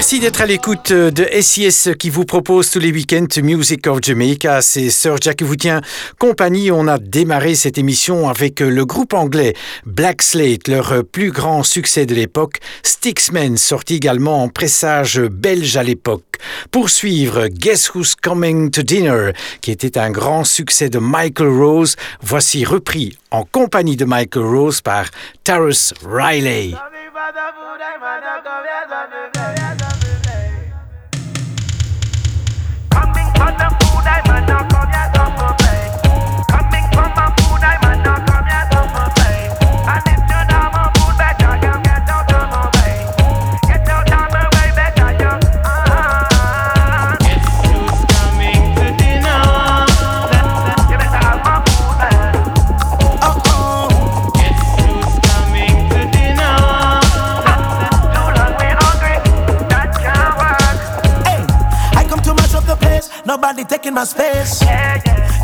Merci d'être à l'écoute de SIS qui vous propose tous les week-ends Music of Jamaica. C'est Sir Jack qui vous tient compagnie. On a démarré cette émission avec le groupe anglais Black Slate, leur plus grand succès de l'époque. Sticksman, sorti également en pressage belge à l'époque. Poursuivre Guess Who's Coming to Dinner, qui était un grand succès de Michael Rose. Voici repris en compagnie de Michael Rose par Tarrus Riley. On the food, I'm a knock on your door. Nobody taking my space.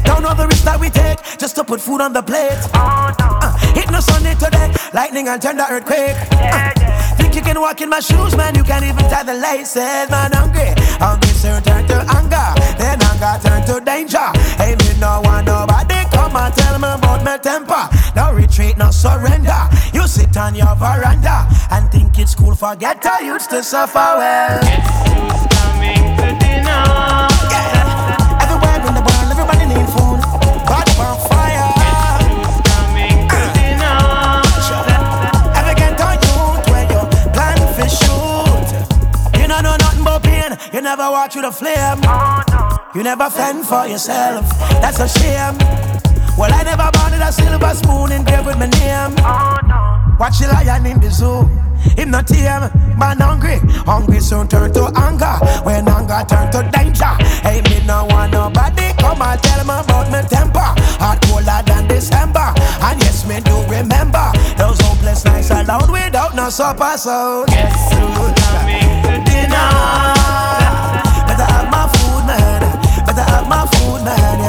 Don't know the risk that we take just to put food on the plate. Uh, hit no Sunday today, lightning and the earthquake. Uh, think you can walk in my shoes, man? You can't even tie the laces, man. Hungry, hungry soon turn to anger, then anger turn to danger. Hey, me no want nobody come and tell me about my temper. No retreat, no surrender. You sit on your veranda and think it's cool. Forget I used to suffer well. Who's coming to dinner? Never walk through the flame. You never fend for yourself. That's a shame. Well, I never wanted a silver spoon engraved with my name. Watch the lion in the zoo. Him not tame, man hungry. Hungry soon turn to anger. When anger turn to danger. Hey, me no want nobody come and tell me about my temper. Hot colder than December. And yes, me do remember those hopeless nights alone without no supper. So Guess who's coming to dinner? My food,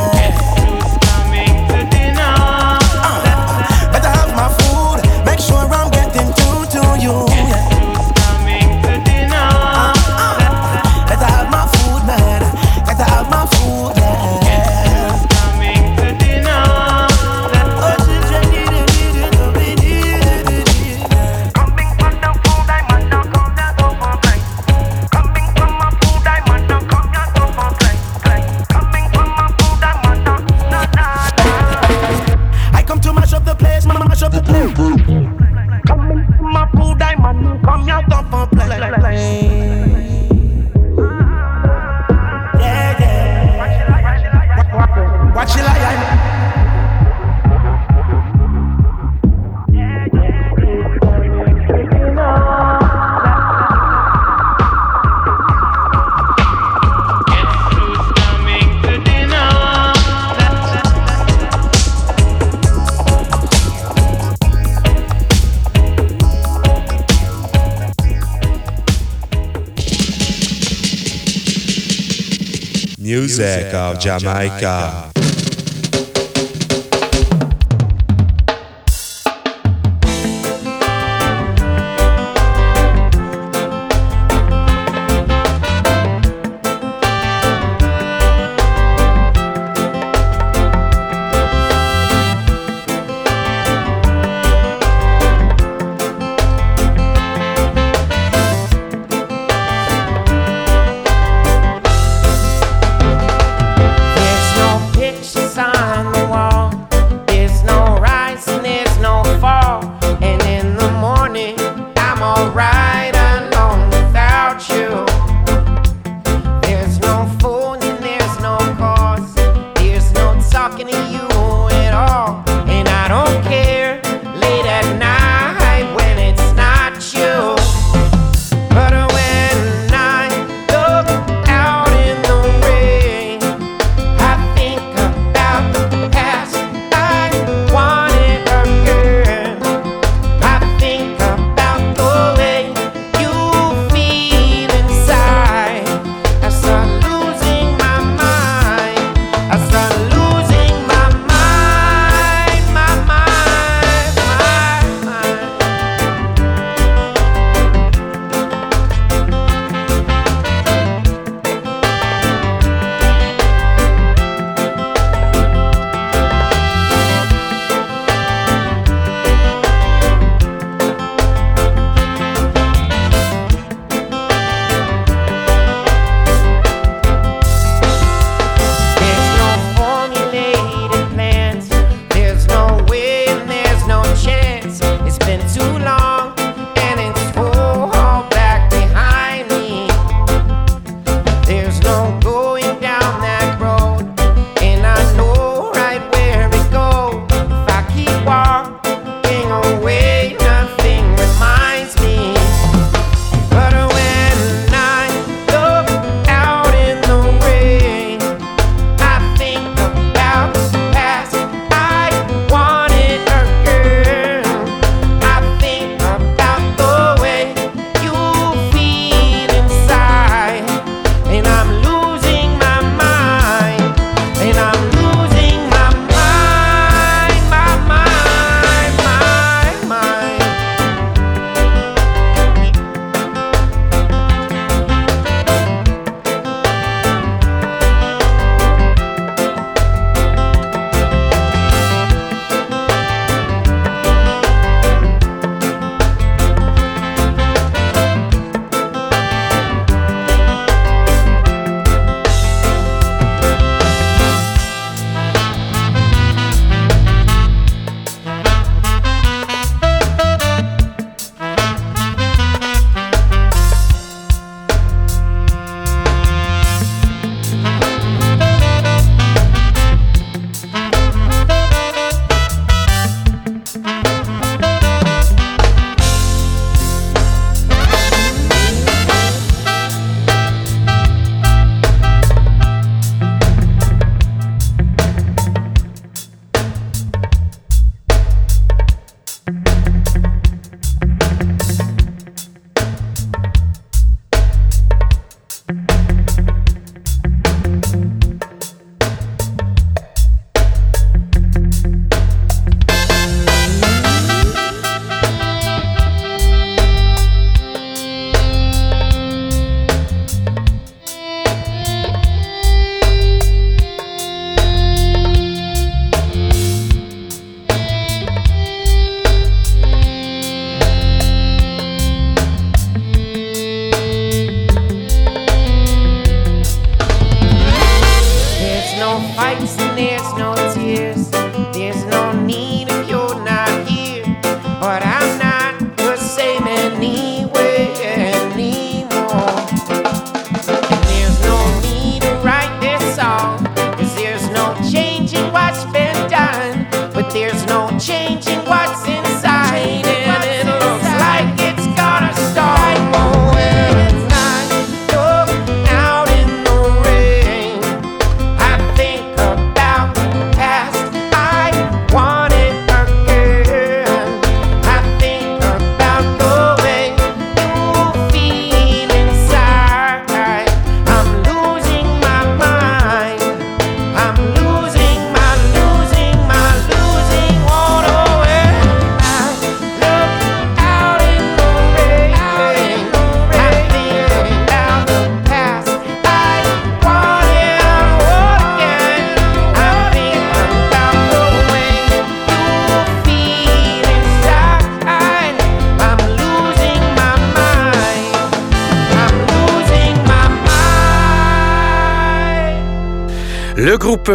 Music of Jamaica.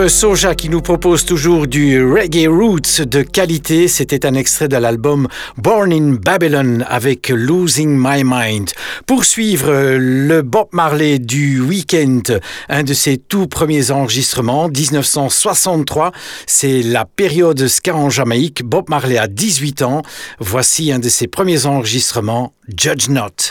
Euh, Soja qui nous propose toujours du reggae roots de qualité. C'était un extrait de l'album Born in Babylon avec Losing My Mind. Pour suivre euh, le Bob Marley du Weekend, un de ses tout premiers enregistrements, 1963. C'est la période ska en Jamaïque. Bob Marley a 18 ans. Voici un de ses premiers enregistrements, Judge Not.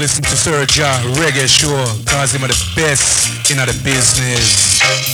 listen to Sir Ja Reggae Show, cause him are the best in the business.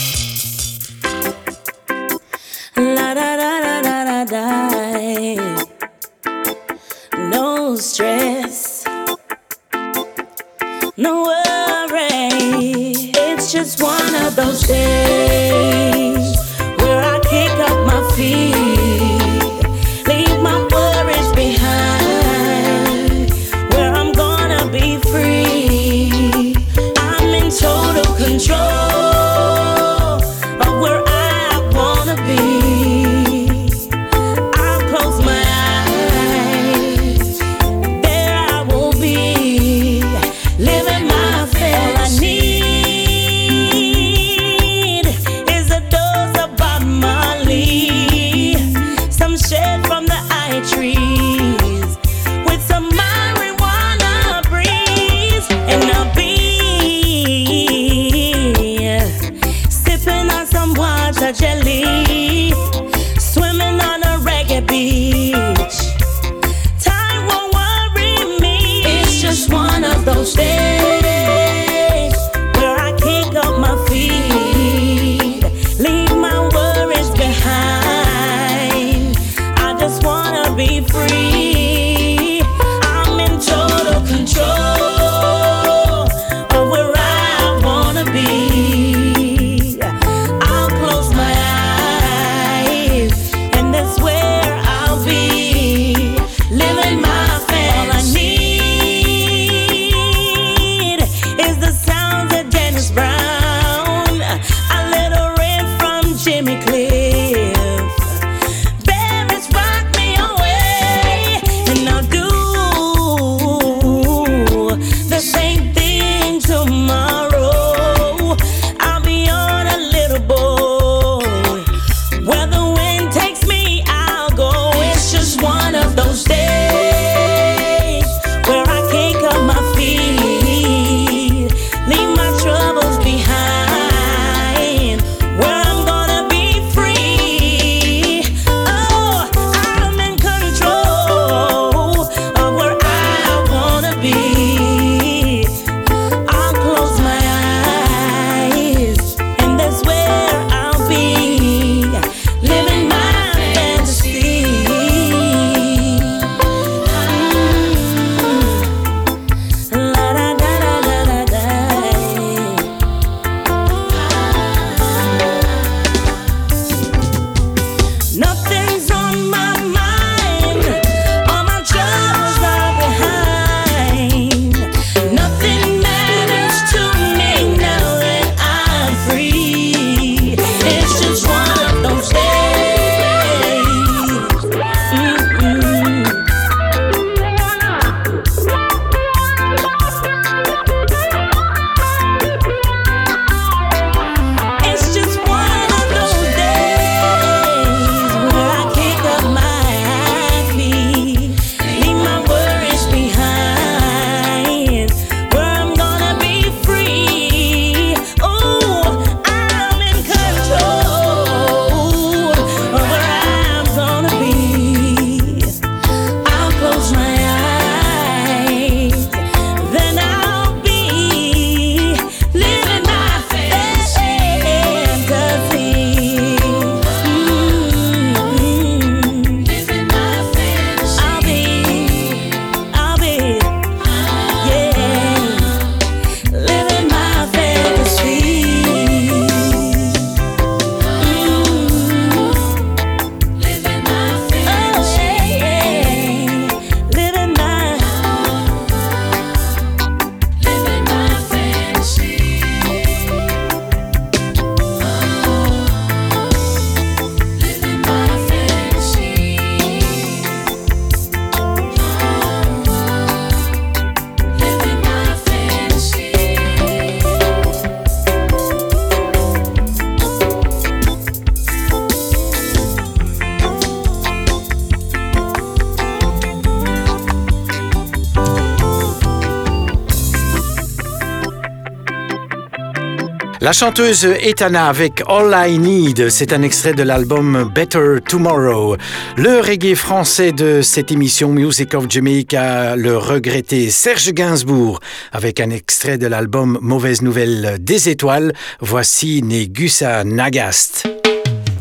La chanteuse Etana avec All I Need, c'est un extrait de l'album Better Tomorrow. Le reggae français de cette émission Music of Jamaica, le regretté Serge Gainsbourg, avec un extrait de l'album Mauvaise Nouvelle des Étoiles, voici Negusa Nagast.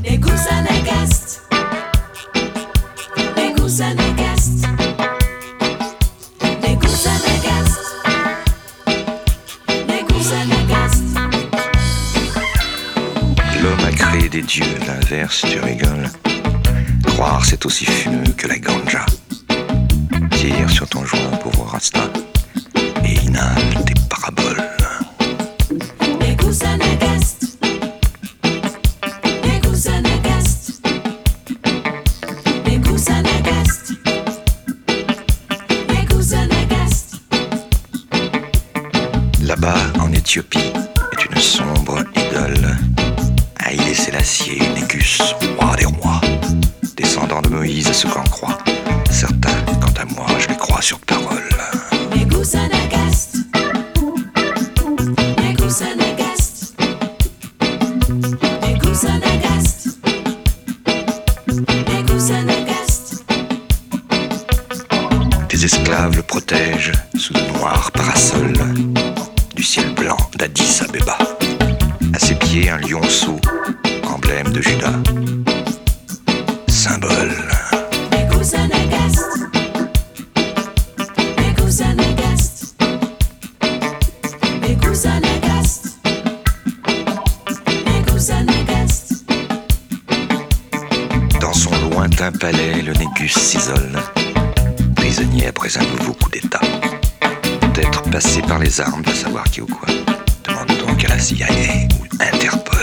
Negusa Nagast. des dieux, l'inverse, tu rigoles. Croire, c'est aussi fumeux que la ganja. Tire sur ton joint, pauvre Rasta, et inhale tes paraboles. CIA ou Interpol.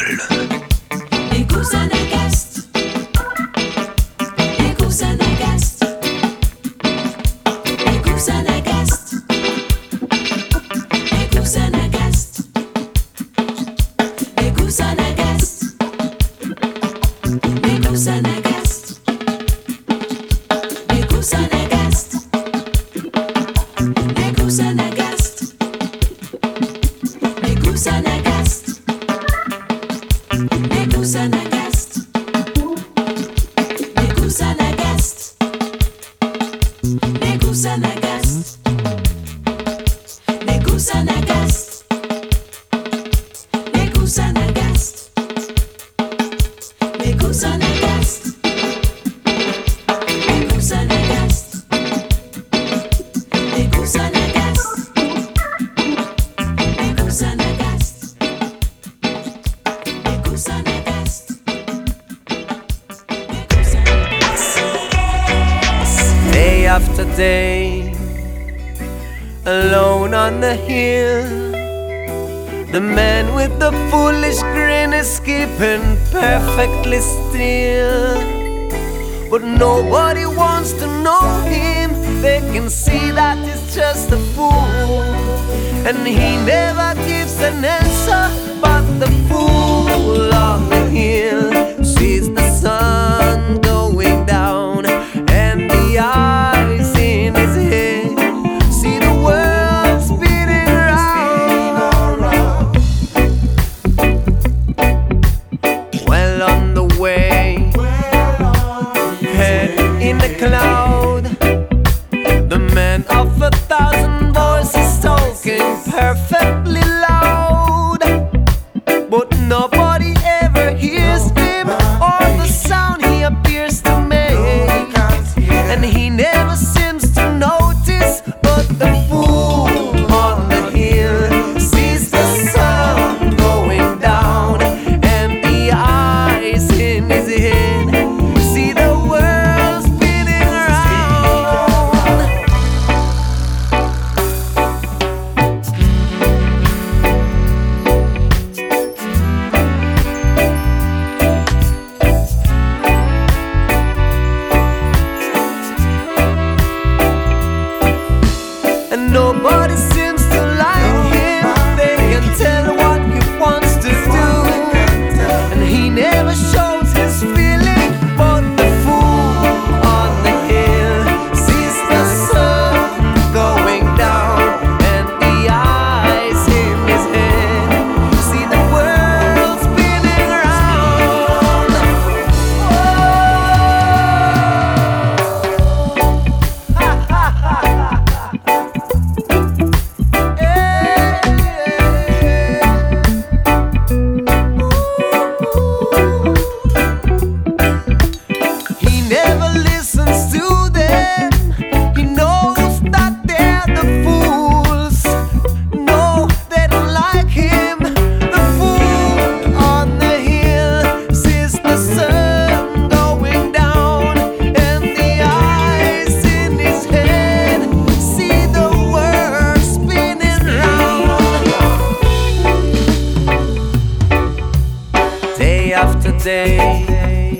day,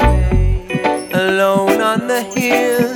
alone on the hill.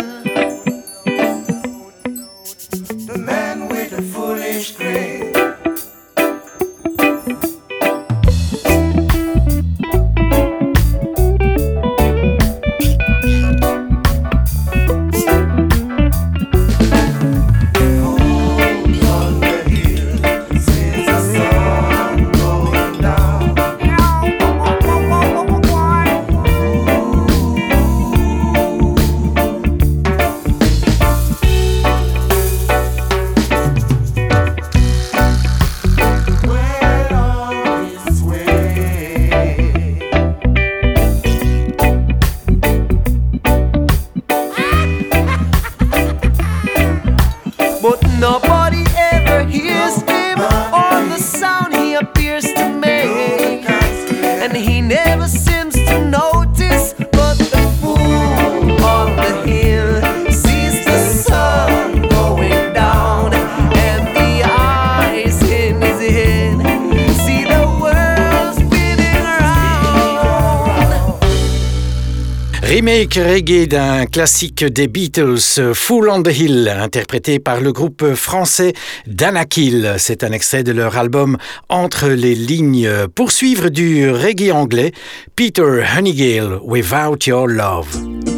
Reggae d'un classique des Beatles, Full on the Hill, interprété par le groupe français Danakil. C'est un extrait de leur album Entre les lignes. Pour suivre du reggae anglais, Peter Honeygale, Without Your Love.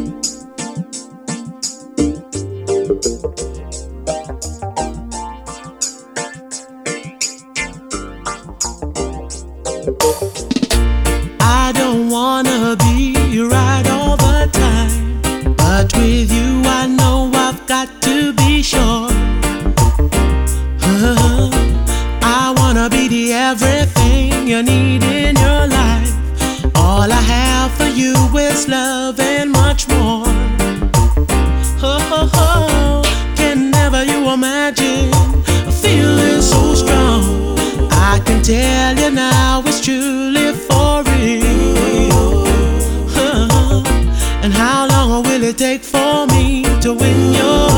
You need in your life. All I have for you is love and much more. Oh, oh, oh, can never you imagine a feeling so strong? I can tell you now it's truly for real. And how long will it take for me to win your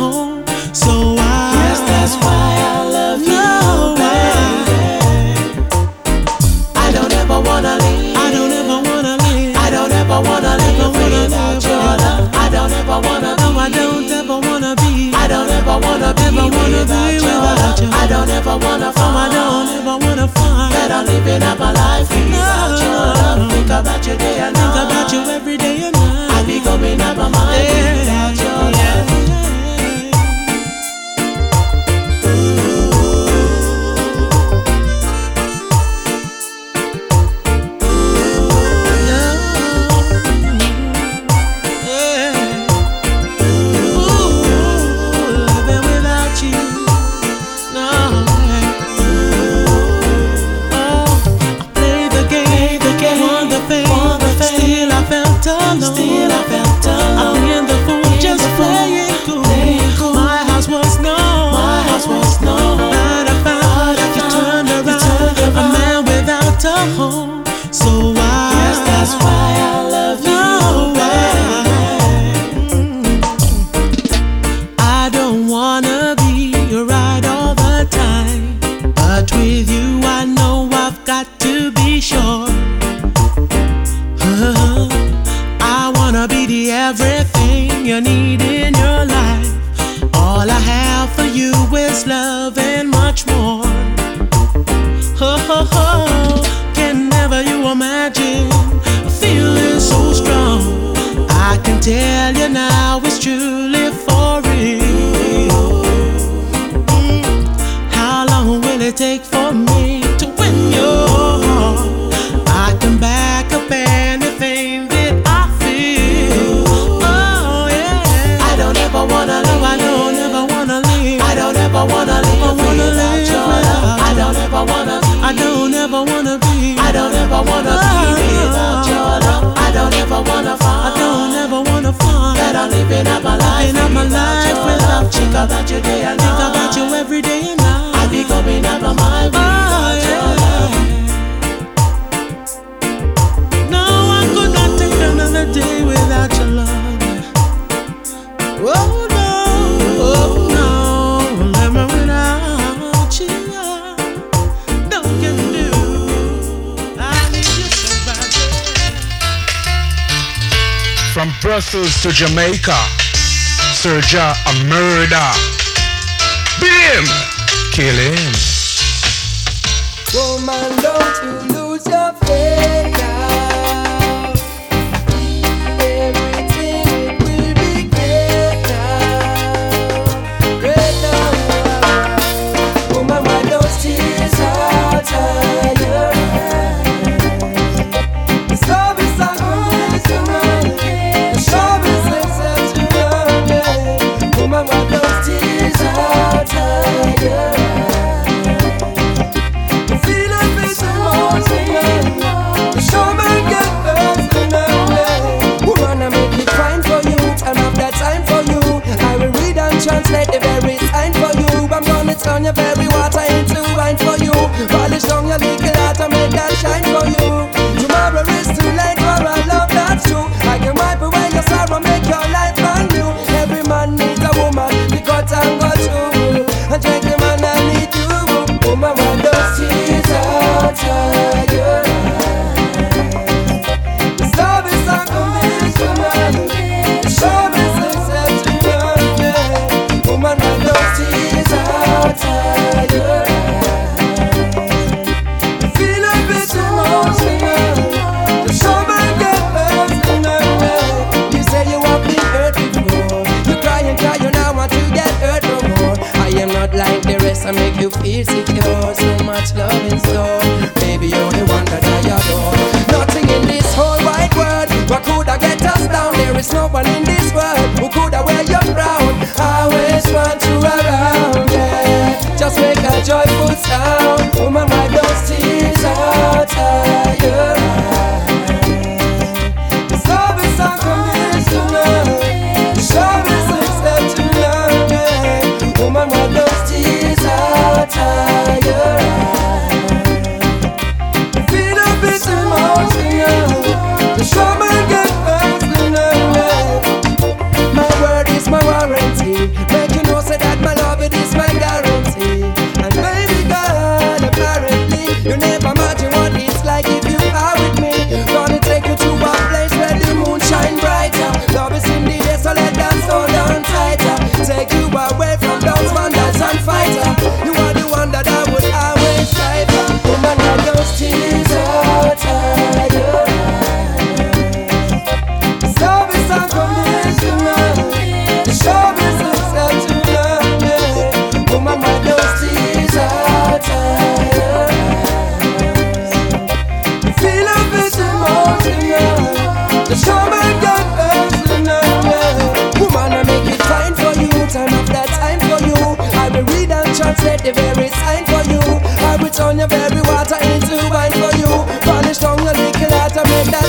home. So I guess that's why I love you, baby. I don't ever wanna leave. I don't ever wanna leave. I don't ever wanna leave without your love. I don't ever wanna. No, I don't ever wanna be. I don't ever wanna be ever wanna without, be your without love. I don't ever wanna find. I don't ever wanna find that I'm living up my life without no. your love. Think about you day and night. Think about you every day and night. I be coming up my mind yeah. without your love.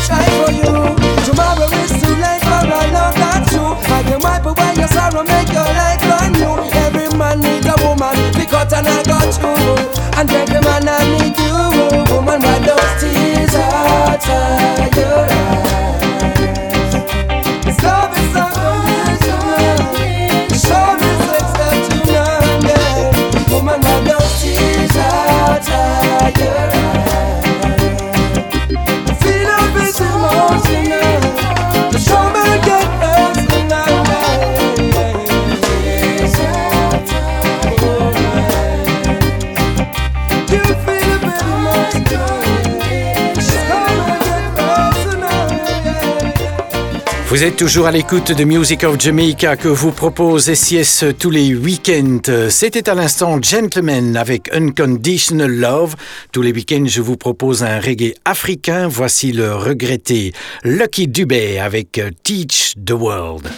cry for you. Tomorrow is too late for a love that you. I can wipe away your sorrow, make your life brand new. Every man needs a woman, because out and I got you. And every man I need you, woman, why those tears are tied? Vous êtes toujours à l'écoute de Music of Jamaica que vous propose SIS tous les week-ends. C'était à l'instant Gentleman avec Unconditional Love. Tous les week-ends, je vous propose un reggae africain. Voici le regretté Lucky Dubé avec Teach the World.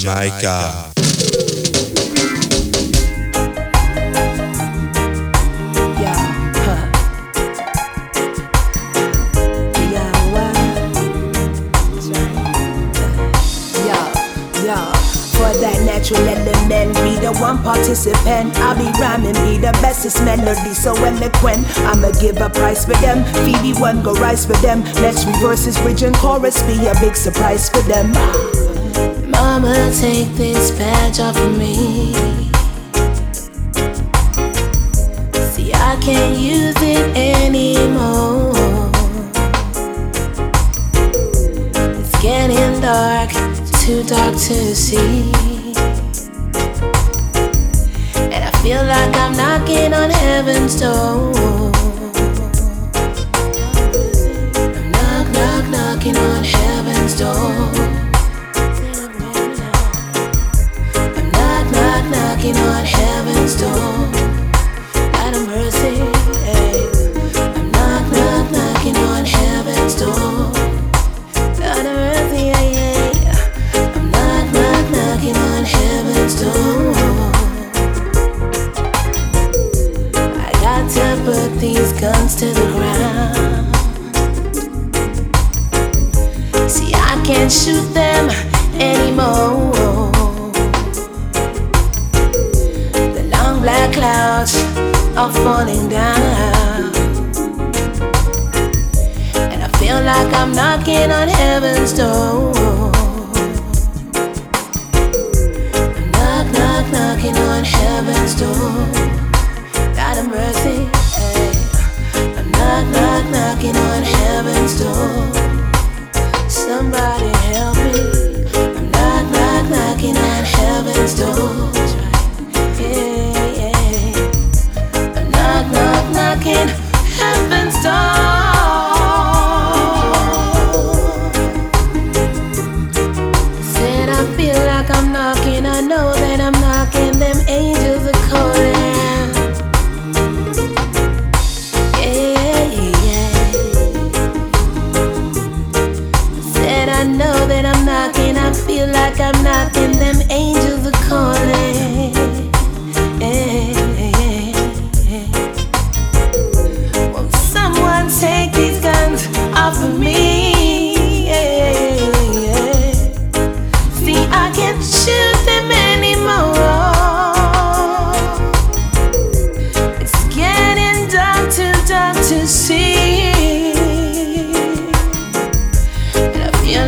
Jamaica. natural element. Be the one participant. I be rhyming, be the bestest melody, so eloquent. I'ma give a price for them. Phoebe one go rise for them. Let's reverse this bridge and chorus. Be a big surprise for them. I'ma take this badge off of me. See, I can't use it anymore. It's getting dark, too dark to see. And I feel like I'm knocking on heaven's door. I'm knock, knock, knocking on heaven's door. knocking on heaven's door.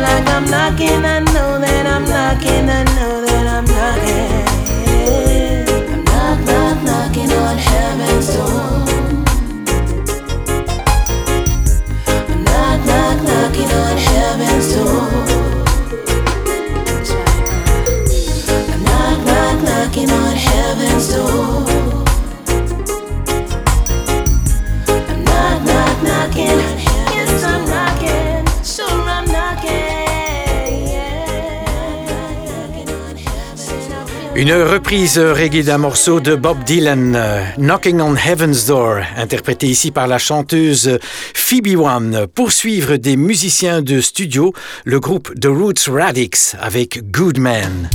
like I'm knocking, I know that I'm knocking. I Une reprise reggae d'un morceau de Bob Dylan, euh, Knocking on Heaven's Door, interprété ici par la chanteuse Phoebe One. Pour suivre des musiciens de studio, le groupe The Roots Radix avec Good Man.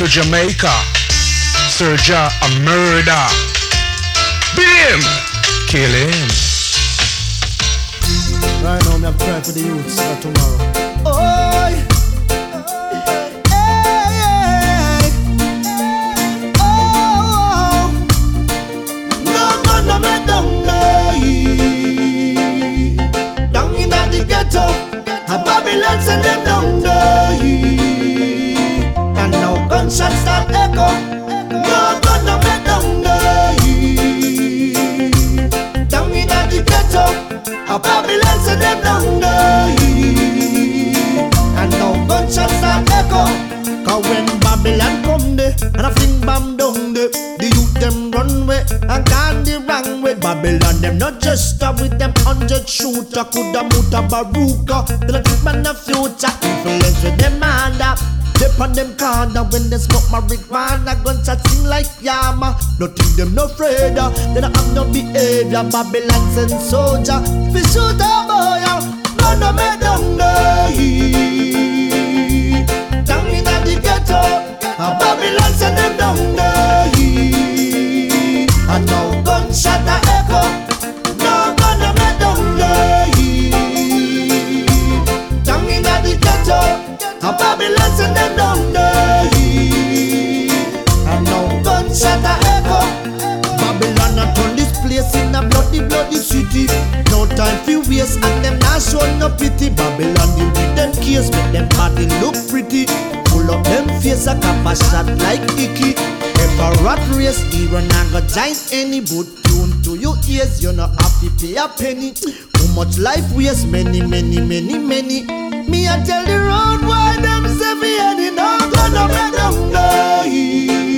To Jamaica, Serja a murder. Beat him, kill him. Right now, me have cry for the youths for tomorrow. Oi. Oh. No gonna make them die. Down in the ghetto, a Babylon send them down there. Gunshots start echo. No gonna make them die. Down in the ghetto, a Babylon send them down there. And now gunshots start echo. Cause when Babylon come there, and I fling bomb down there, the youth them run way and gone the wrong way. Babylon them not just stop with them hundred shooter, coulda muta baruka. Then I think man the future On them corner. When they smoke marijuana Gunshot sing like Yama. Nothing them no afraid of. They don't have no behavior. Babylon send soldier. Fi shoot a boy Run a me down the hill Down in the ghetto A Babylon send them down the hill And now gunshot a gunshot a echo. Babylon a turn this place in a bloody, bloody city. No time for waste and them not show no pity. Babylon deal with them case, make them body look pretty. Pull up them face a cap a shot like Icky If a rat race, hero not go join any But tune to your ears, you not have to pay a penny. Too much life waste, many, many, many, many. Me a tell the road why them say me any no gonna make them die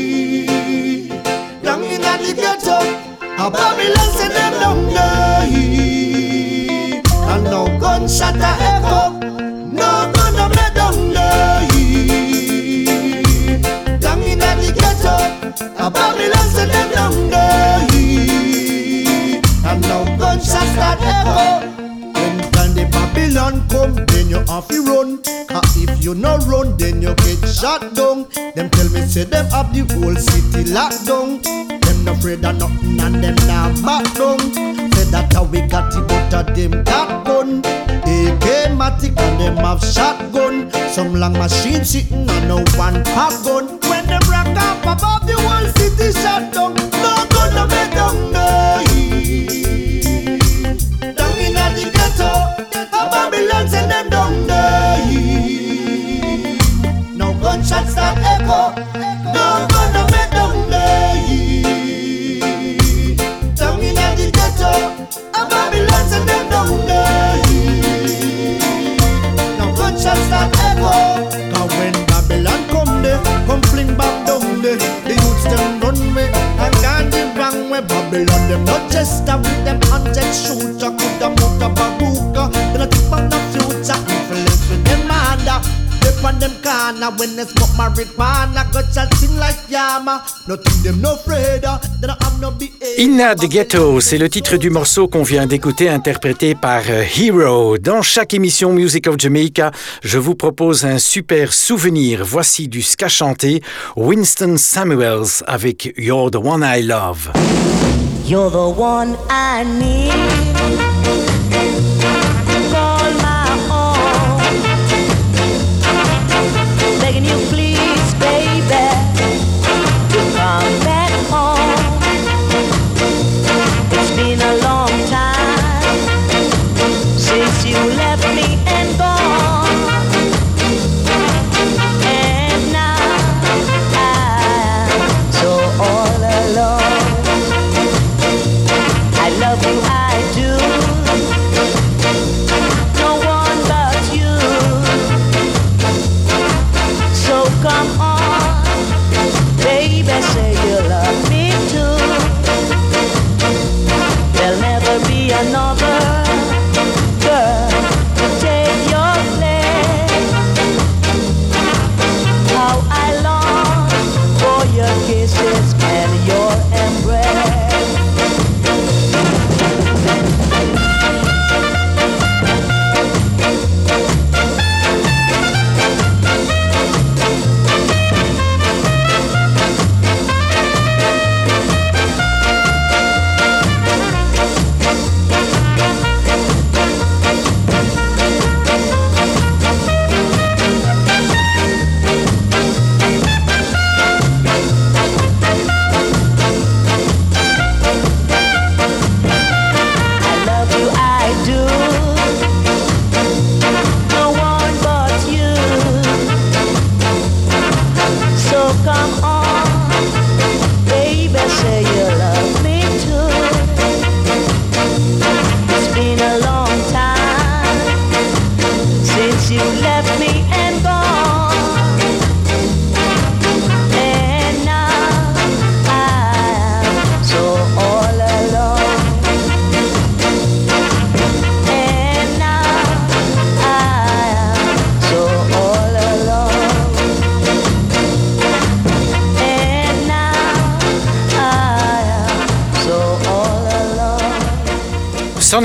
A Babylon send them the hill And no gunshot a echo No gonna make them die Down in the ghetto A Babylon send them hill And no gunshot start echo the come, then you have to run. Cause if you no run, then you get shot down. Them tell me say them have the whole city locked down. Them no afraid of nothing and them not back down. Say that how we got it, but them got gun. AK matic and them have shotgun. Some long machine sitting on no one pack gun. When them rock up above the whole city shut down, no gonna be down there. In the ghetto, a Babylon send them down the hill. No gunshot start echo, cause when Babylon come there, come fling back down there. The youths them run way and gone the wrong way. Babylon them not corner when they smoke marijuana, got shot sing like Yama. Nothing them no afraid of, they don't have no behavior. Inna the Ghetto, c'est le titre du morceau qu'on vient d'écouter, interprété par euh, Hero. Dans chaque émission Music of Jamaica, je vous propose un super souvenir. Voici du ska chanté, Winston Samuels avec You're the One I Love. You're the one I need.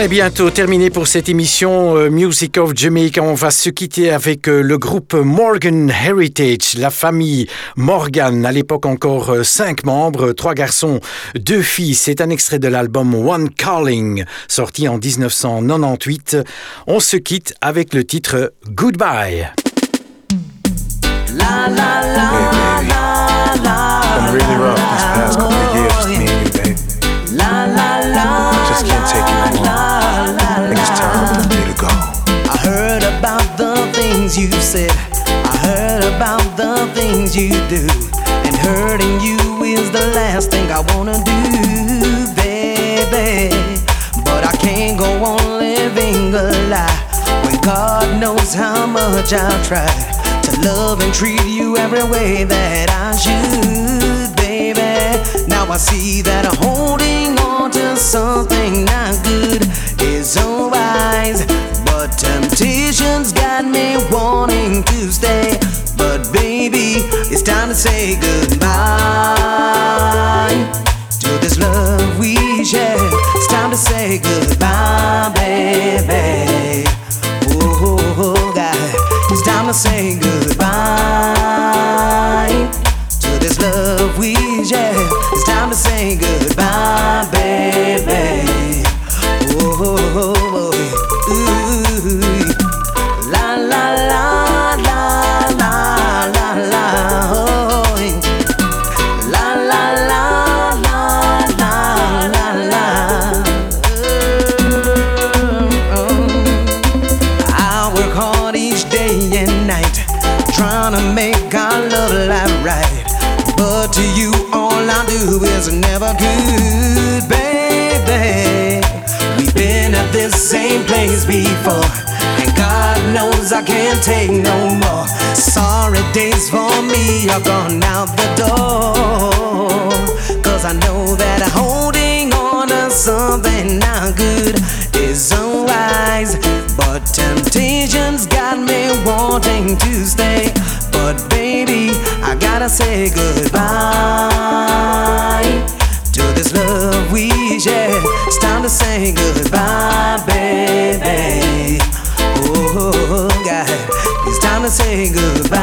C'en est bientôt terminé pour cette émission euh, Music of Jamaica. On va se quitter avec euh, le groupe Morgan Heritage, la famille Morgan. À l'époque encore euh, cinq membres, trois garçons, deux filles. C'est un extrait de l'album One Calling, sorti en 1998. On se quitte avec le titre Goodbye. La la la Just can't take it no more. I it's time for me to go. I heard about the things you said. I heard about the things you do. And hurting you is the last thing I wanna do, baby. But I can't go on living a lie when God knows how much I've tried to love and treat you every way that I should, baby. Now I see that holding on to something not good is wise. But temptation's got me wanting to stay. But baby, it's time to say goodbye to this love we share. It's time to say goodbye, baby. Oh, oh, oh God, it's time to say goodbye to this love place before, and God knows I can't take no more. Sorry days for me are gone out the door. Cause I know that holding on to something not good is unwise. But temptation's got me wanting to stay. But baby, I gotta say goodbye to this love we share. It's time to say goodbye, baby. Oh, God, it's time to say goodbye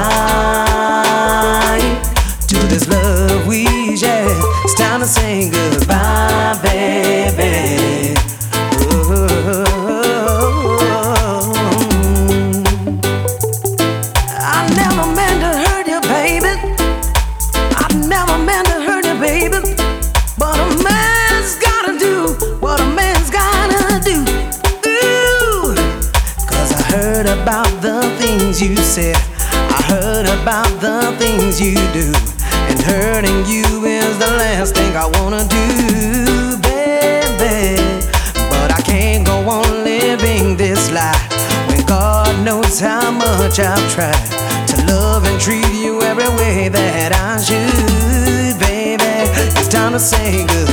to this love we share. It's time to say goodbye, do. And hurting you is the last thing I wanna do, baby. But I can't go on living this life when God knows how much I've tried to love and treat you every way that I should, baby. It's time to say goodbye.